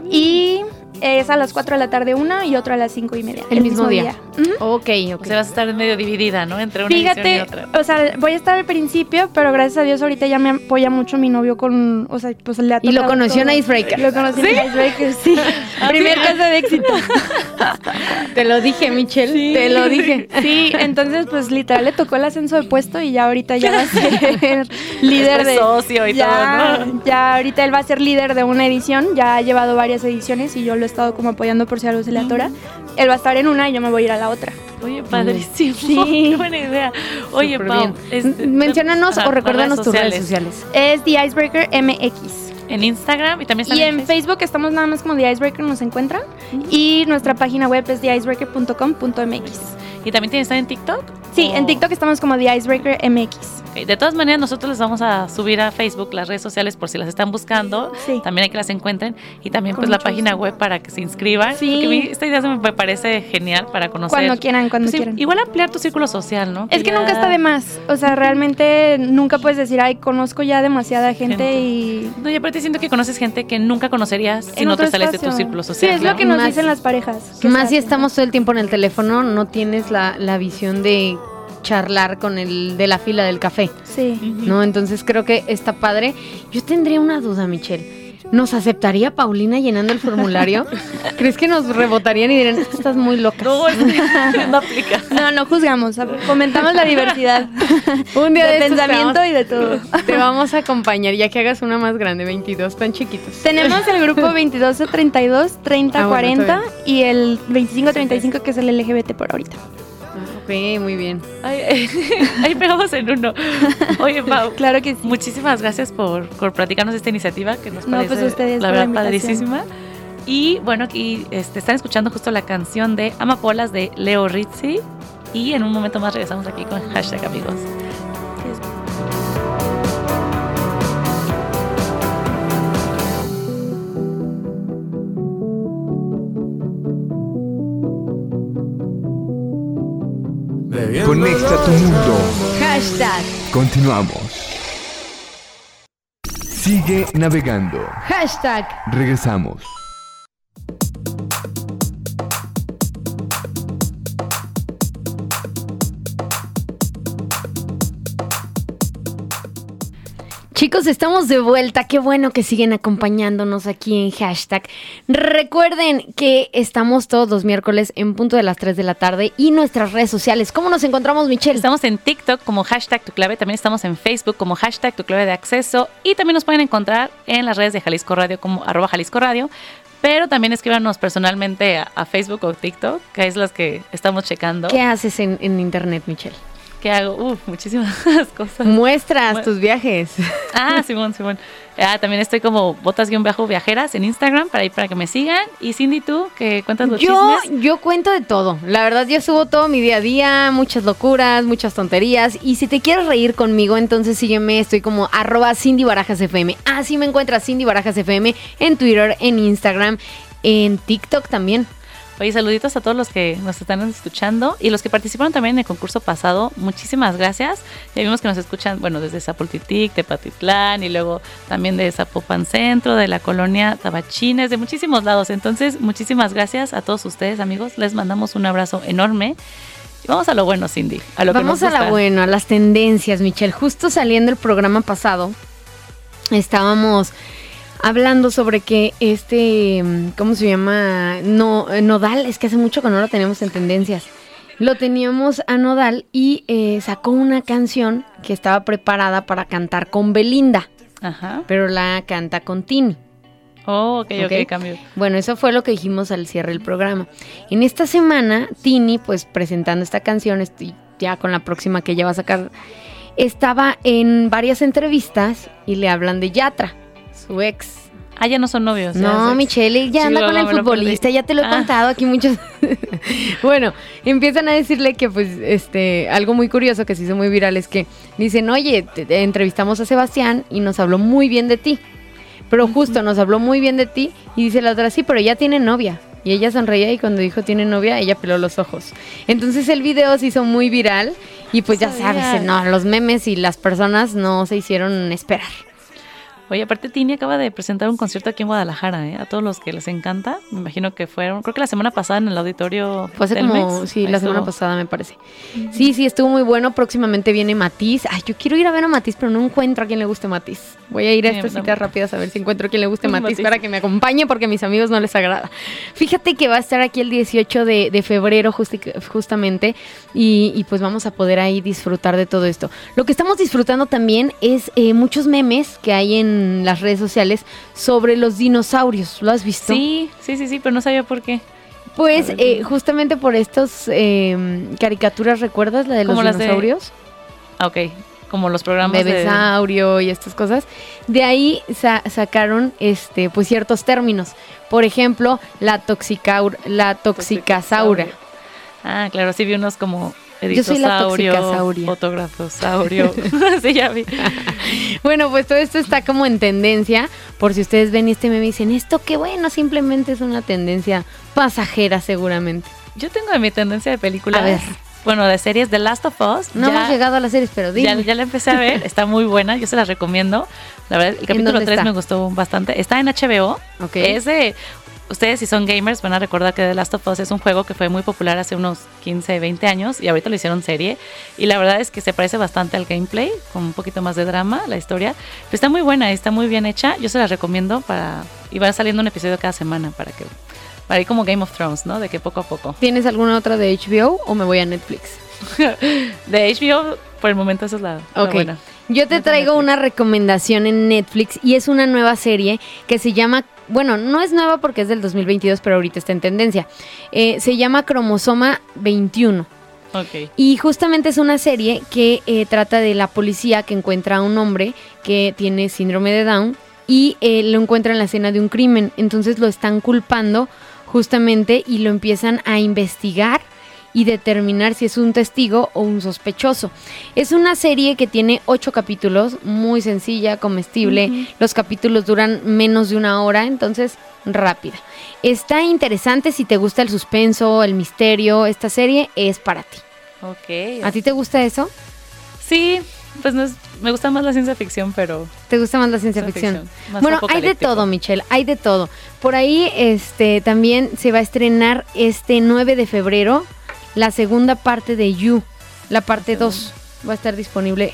Y es a las 4 de la tarde una y otra a las 5 y media.
El mismo día.
Ujú.
Ok,
O
ok.
sea, vas a estar medio dividida, ¿no? Entre una edición y
Fíjate,
otra.
o sea, voy a estar al principio, pero gracias a Dios ahorita ya me apoya mucho mi novio con, o sea, pues le ha
Y lo conoció en
todo.
Icebreaker.
Lo conocí en Icebreaker, sí. Primer caso de éxito.
Te lo dije, Michelle. Te lo dije.
Sí, entonces pues literal le tocó el ascenso de puesto y ya ahorita ya va a ser líder de
socio y
ya,
todo, ¿no?
Ya ahorita él va a ser líder de una edición, ya ha llevado varias ediciones y yo lo he estado como apoyando por si algo se le atora. Él va a estar en una y yo me voy a ir a la otra.
Oye, padrísimo.
Sí.
Qué buena idea. Oye,
Súper
Pau, este,
Menciónanos o recuérdanos tus redes sociales.
Es The Icebreaker MX.
En Instagram y también están
Y en Facebook estamos nada más como The Icebreaker, nos encuentran. Y nuestra página web es theicebreaker.com.mx.
¿Y también tienen estar en TikTok?
Sí,
¿O-
en TikTok estamos como The Icebreaker MX.
De todas maneras, nosotros les vamos a subir a Facebook las redes sociales por si las están buscando.
Sí.
También hay que las encuentren. Y también
Con
pues la página
gusto.
web para que se inscriban.
Sí.
Porque a mí esta idea se me parece genial para conocer.
Cuando quieran, cuando
Pues
quieran.
Igual ampliar tu círculo social, ¿no?
Es que
ya-
nunca está de más. O sea, realmente nunca puedes decir, ay, conozco ya demasiada gente,
Gente.
y.
No, y aparte siento que conoces gente que nunca conocerías si
en
no te sales de tu círculo social.
Sí, es lo que nos
Más-
dicen las parejas.
Más si estamos todo el tiempo en el teléfono, no tienes la, la visión de charlar con el de la fila del café,
Sí.
¿no? Entonces creo que está padre. Yo tendría una duda, Michelle. ¿Nos aceptaría Paulina llenando el formulario? ¿Crees que nos rebotarían y dirían, estás muy loca?
No, no aplica.
No, no juzgamos. Comentamos la diversidad.
Un día
de, pensamiento y de todo.
Te vamos a acompañar ya que hagas una más grande, 22 tan chiquitos.
Tenemos el grupo 22 a 32, 30
Ah, bueno,
40
está
y el 25 a 35 que es el LGBT por ahorita.
Ok, muy bien.
Ahí pegamos en uno. Oye, Pau,
Claro que sí.
muchísimas gracias por, por platicarnos esta iniciativa que nos
No,
parece
pues, ustedes
la verdad padrísima. Y bueno, aquí este, están escuchando justo la canción de Amapolas de Leo Rizzi. Y en un momento más regresamos aquí con hashtag amigos.
Conecta tu mundo.
Hashtag,
Continuamos. Sigue navegando.
hashtag.
Regresamos.
Chicos, estamos de vuelta. Qué bueno que siguen acompañándonos aquí en hashtag. Recuerden que estamos todos los miércoles en punto de las 3 de la tarde y nuestras redes sociales. ¿Cómo nos encontramos, Michelle?
Estamos en TikTok como hashtag tu clave, también estamos en Facebook como hashtag tu clave de acceso y también nos pueden encontrar en las redes de Jalisco Radio como arroba Jalisco Radio. Pero también escríbanos personalmente a, a Facebook o TikTok, que es las que estamos checando.
¿Qué haces en, en internet, Michelle?
¿Qué hago? Uf, muchísimas cosas.
Muestras
Bueno.
tus viajes.
Ah, Simón, Simón. Ah, también estoy como botas-viajeras en Instagram para ir para que me sigan. Y Cindy, tú, que cuentas los
Yo,
chismes.
yo cuento de todo. La verdad, yo subo todo mi día a día, muchas locuras, muchas tonterías. Y si te quieres reír conmigo, entonces sígueme. Estoy como arroba Cindy Barajas FM. Así me encuentras Cindy Barajas FM en Twitter, en Instagram, en TikTok también.
Oye, saluditos a todos los que nos están escuchando y los que participaron también en el concurso pasado. Muchísimas gracias. Ya vimos que nos escuchan, bueno, desde Zapultitic, de Patitlán y luego también de Zapopan Centro, de la colonia Tabachines, de muchísimos lados. Entonces, muchísimas gracias a todos ustedes, amigos. Les mandamos un abrazo enorme. Y vamos a lo bueno, Cindy. A lo que
Vamos
nos
a
gusta.
buena, a las tendencias, Michelle. Justo saliendo el programa pasado, estábamos hablando sobre que este, mm, ¿cómo se llama? No, eh, Nodal, es que hace mucho que no lo tenemos en tendencias. Lo teníamos a Nodal y eh, sacó una canción que estaba preparada para cantar con Belinda,
Ajá.
pero la canta con Tini.
Oh, ok, ok,
Ok.
cambio.
Bueno, eso fue lo que dijimos al cierre del programa. En esta semana, Tini, pues presentando esta canción, estoy ya con la próxima que ella va a sacar, estaba en varias entrevistas y le hablan de Yatra, su ex.
Ah, ya no son novios.
No. Michelle, ya
Sí,
anda con el futbolista, ya te lo he
Ah.
contado aquí muchos. bueno, empiezan a decirle que pues este algo muy curioso que se hizo muy viral es que dicen, "Oye, te- te entrevistamos a Sebastián y nos habló muy bien de ti." Pero justo nos habló muy bien de ti y dice la otra, "Sí, pero ya tiene novia." Y ella sonreía y cuando dijo tiene novia, ella peló los ojos. Entonces el video se hizo muy viral y pues ya sabes, no, los memes y las personas no se hicieron esperar.
Oye, aparte Tini acaba de presentar un concierto aquí en Guadalajara, ¿eh? A todos los que les encanta. Me imagino que fueron, creo que la semana pasada en el auditorio
Fue hace
Telmex.
como, sí, la semana pasada me parece. Sí, sí, estuvo muy bueno. Próximamente viene Matiz. Ay, yo quiero ir a ver a Matiz, pero no encuentro a quien le guste Matiz. Voy a ir a
Sí,
estas citas rápidas a ver si encuentro a quien le guste Matiz,
Matiz.
para que me acompañe porque a mis amigos no les agrada. Fíjate que va a estar aquí el 18 de, de febrero justi- justamente y, y pues vamos a poder ahí disfrutar de todo esto. Lo que estamos disfrutando también es eh, muchos memes que hay en las redes sociales sobre los dinosaurios. ¿Lo has visto?
Sí, sí, sí, sí, pero no sabía por qué.
Pues
ver,
eh, justamente por estas eh, caricaturas, ¿recuerdas la de los
las de
dinosaurios?
Ah, ok. Como los programas de...
Bebesaurio y estas cosas. De ahí sa- sacaron este pues ciertos términos. Por ejemplo, la toxicaur la toxicasaura.
Ah, claro, sí vi unos como
Yo soy la
editosaurio,
toxicasauria.
fotografosaurio. sí, ya vi.
Bueno, pues todo esto está como en tendencia. Por si ustedes ven este meme y dicen, esto qué bueno, simplemente es una tendencia pasajera seguramente.
Yo tengo de mi tendencia de películas,
A ver.
bueno, de series The Last of Us.
No
ya-
hemos llegado a las series, pero
Ya,
dime.
ya la empecé a ver, está muy buena, yo se la recomiendo. La verdad, el capítulo
dónde
3
está?
me gustó bastante. Está en HBO.
Ok.
Es de. Ustedes, si son gamers, van a recordar que The Last of Us es un juego que fue muy popular hace unos 15, 20 años y ahorita lo hicieron serie. Y la verdad es que se parece bastante al gameplay, con un poquito más de drama, la historia. Pero está muy buena, está muy bien hecha. Yo se la recomiendo para. Y va saliendo un episodio cada semana para que. Para ir como Game of Thrones, ¿no? De que poco a poco.
¿Tienes alguna otra de HBO o me voy a Netflix?
De HBO, por el momento, esa es la, la
Ok.
buena.
Yo te traigo una recomendación en Netflix y es una nueva serie que se llama, bueno, no es nueva porque es del 2022, pero ahorita está en tendencia. Eh, se llama Cromosoma 21.
Ok.
Y justamente es una serie que eh, trata de la policía que encuentra a un hombre que tiene síndrome de Down y eh, lo encuentra en la escena de un crimen. Entonces lo están culpando justamente y lo empiezan a investigar y determinar si es un testigo o un sospechoso. Es una serie que tiene ocho capítulos, muy sencilla, comestible. Los capítulos duran menos de una hora, entonces rápida. Está interesante si te gusta el suspenso, el misterio. Esta serie es para ti.
Ok.
¿A ti te gusta eso?
Sí, pues no es- me gusta más la ciencia ficción, pero
¿Te gusta más la ciencia
Ciencia
ficción?
ficción, más
Bueno, hay de todo, Michelle, hay de todo. Por ahí este también se va a estrenar este 9 de febrero la segunda parte de You, la parte 2 va a estar disponible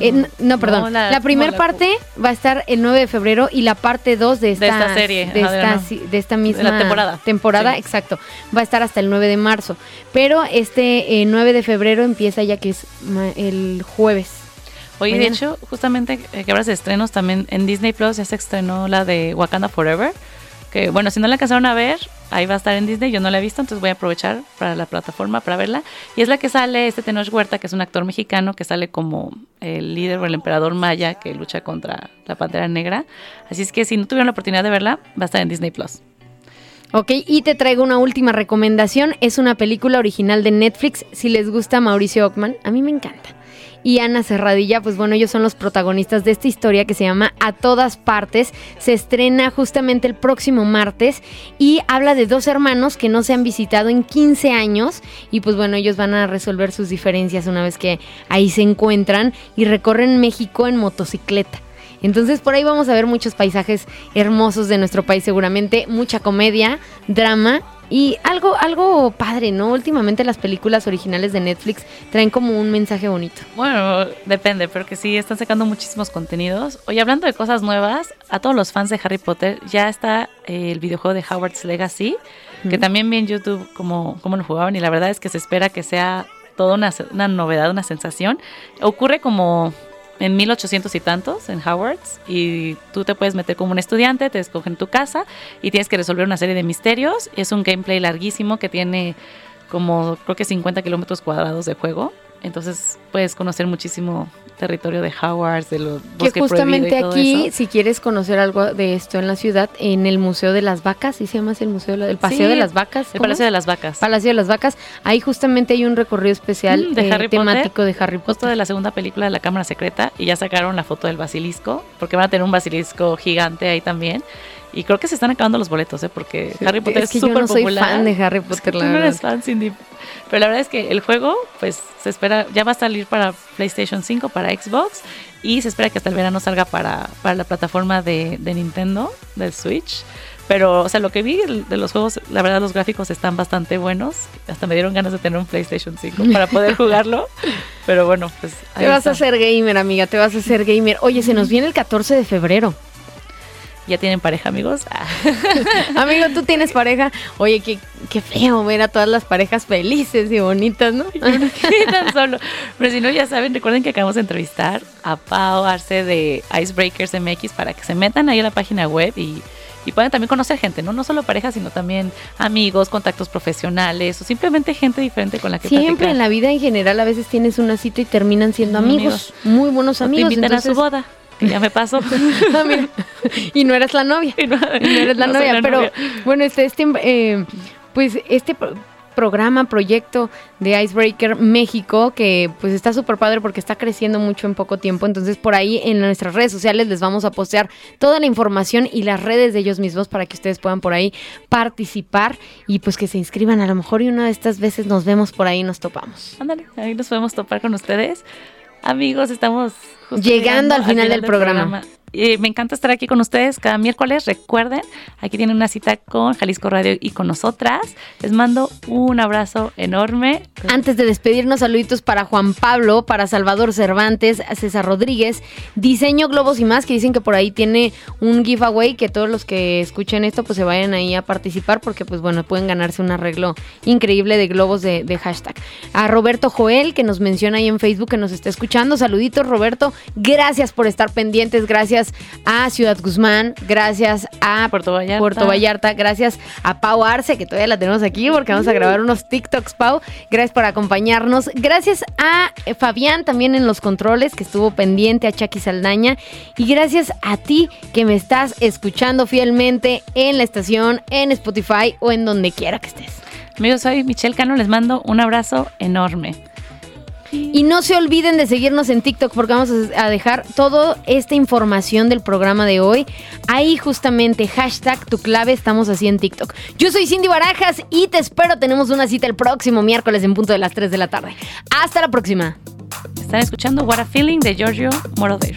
Eh, n- no, perdón.
No,
la
la-
primera
no,
parte va a estar el 9 de febrero y la parte 2 de esta,
esta serie,
de esta, de misma
temporada.
temporada,
Sí.
exacto. Va a estar hasta el 9 de marzo. Pero este eh, 9 de febrero empieza ya que es el jueves.
Oye, de hecho, justamente eh, que hablas de estrenos, también en Disney Plus ya se estrenó la de Wakanda Forever. Que bueno, si no la alcanzaron a ver, ahí va a estar en Disney. Yo no la he visto, entonces voy a aprovechar para la plataforma para verla. Y es la que sale este Tenoch Huerta, que es un actor mexicano que sale como el líder o el emperador maya que lucha contra la pantera negra. Así es que si no tuvieron la oportunidad de verla, va a estar en Disney Plus.
Ok, y te traigo una última recomendación. Es una película original de Netflix. Si les gusta Mauricio Ockman, a mí me encanta. Y Ana Serradilla, pues bueno, ellos son los protagonistas de esta historia que se llama A Todas Partes. Se estrena justamente el próximo martes y habla de dos hermanos que no se han visitado en 15 años. Y pues bueno, ellos van a resolver sus diferencias una vez que ahí se encuentran y recorren México en motocicleta. Entonces por ahí vamos a ver muchos paisajes hermosos de nuestro país seguramente, mucha comedia, drama y algo algo padre, ¿no? Últimamente las películas originales de Netflix traen como un mensaje bonito.
Bueno, depende, pero que sí, están sacando muchísimos contenidos. Oye, hablando de cosas nuevas, a todos los fans de Harry Potter ya está eh, el videojuego de Howard's Legacy, que también vi en YouTube cómo, cómo lo jugaban y la verdad es que se espera que sea toda una, una novedad, una sensación. Ocurre como en 1800 y tantos en Howard's y tú te puedes meter como un estudiante, te escogen tu casa y tienes que resolver una serie de misterios. Es un gameplay larguísimo que tiene como creo que 50 kilómetros cuadrados de juego. Entonces puedes conocer muchísimo territorio de Howard's, de los
Que
bosque
justamente
y todo
aquí,
eso.
si quieres conocer algo de esto en la ciudad, en el Museo de las Vacas, ¿sí se llama el Museo de la- el Paseo
Sí,
de las Vacas?
El
¿cómo
Palacio de las Vacas.
Palacio de las Vacas, ahí justamente hay un recorrido especial
Mm, de
eh,
Harry Potter.
temático de Harry
Justo
Potter.
de la segunda película de la Cámara Secreta y ya sacaron la foto del basilisco, porque van a tener un basilisco gigante ahí también. Y creo que se están acabando los boletos, ¿eh? porque Harry Potter es,
es que yo
súper
no soy
popular.
fan de Harry Potter, la
no
verdad.
eres fan, Cindy. Pero la verdad es que el juego, pues, se espera, ya va a salir para PlayStation 5, para Xbox, y se espera que hasta el verano salga para, para la plataforma de, de Nintendo, del Switch. Pero, o sea, lo que vi de los juegos, la verdad, los gráficos están bastante buenos. Hasta me dieron ganas de tener un PlayStation 5 para poder jugarlo. Pero bueno, pues. ahí
Te vas
está.
a hacer gamer, amiga, te vas a hacer gamer. Oye, se nos viene el 14 de febrero.
¿Ya tienen pareja, amigos? Ah.
Amigo, tú tienes pareja. Oye, qué, qué feo ver a todas las parejas felices y bonitas, ¿no?
Sí, tan solo. Pero si no, ya saben, recuerden que acabamos de entrevistar a Pau Arce de Icebreakers MX para que se metan ahí a la página web y, y puedan también conocer gente, ¿no? No solo parejas, sino también amigos, contactos profesionales o simplemente gente diferente con la que
Siempre
platicar.
en la vida en general a veces tienes una cita y terminan siendo amigos, muy buenos
O
amigos.
te invitan a su boda, que ya me pasó.
Ah. Y no eres la novia.
Y no-
Y no eres la
no
novia.
la
pero
novia.
bueno, este, este eh, pues este pro- programa, proyecto de Icebreaker México, que pues está súper padre porque está creciendo mucho en poco tiempo. Entonces por ahí en nuestras redes sociales les vamos a postear toda la información y las redes de ellos mismos para que ustedes puedan por ahí participar y pues que se inscriban. A lo mejor y una de estas veces nos vemos por ahí y nos topamos.
Ándale, ahí nos podemos topar con ustedes. Amigos, estamos
Llegando al final del programa.
Y me encanta estar aquí con ustedes cada miércoles. Recuerden, aquí tienen una cita con Jalisco Radio y con nosotras. Les mando un abrazo enorme.
Antes de despedirnos, saluditos para Juan Pablo, para Salvador Cervantes, César Rodríguez, Diseño Globos y más, que dicen que por ahí tiene un giveaway, que todos los que escuchen esto pues se vayan ahí a participar porque pues bueno, pueden ganarse un arreglo increíble de globos de, de hashtag. A Roberto Joel, que nos menciona ahí en Facebook, que nos está escuchando. Saluditos Roberto, gracias por estar pendientes, gracias a Ciudad Guzmán, gracias a
Puerto Vallarta.
Puerto Vallarta. Gracias a Pau Arce, que todavía la tenemos aquí porque vamos a grabar unos TikToks, Pau. Gracias por acompañarnos. Gracias a eh, Fabián también en los controles, que estuvo pendiente, a Chucky Saldaña. Y gracias a ti que me estás escuchando fielmente en la estación, en Spotify o en donde quiera que estés.
Amigos, soy Michelle Cano. Les mando un abrazo enorme.
Y no se olviden de seguirnos en TikTok porque vamos a dejar toda esta información del programa de hoy. Ahí justamente, hashtag tu clave, estamos así en TikTok. Yo soy Cindy Barajas y te espero. Tenemos una cita el próximo miércoles en punto de las 3 de la tarde. Hasta la próxima.
Están escuchando What a Feeling de Giorgio Moroder.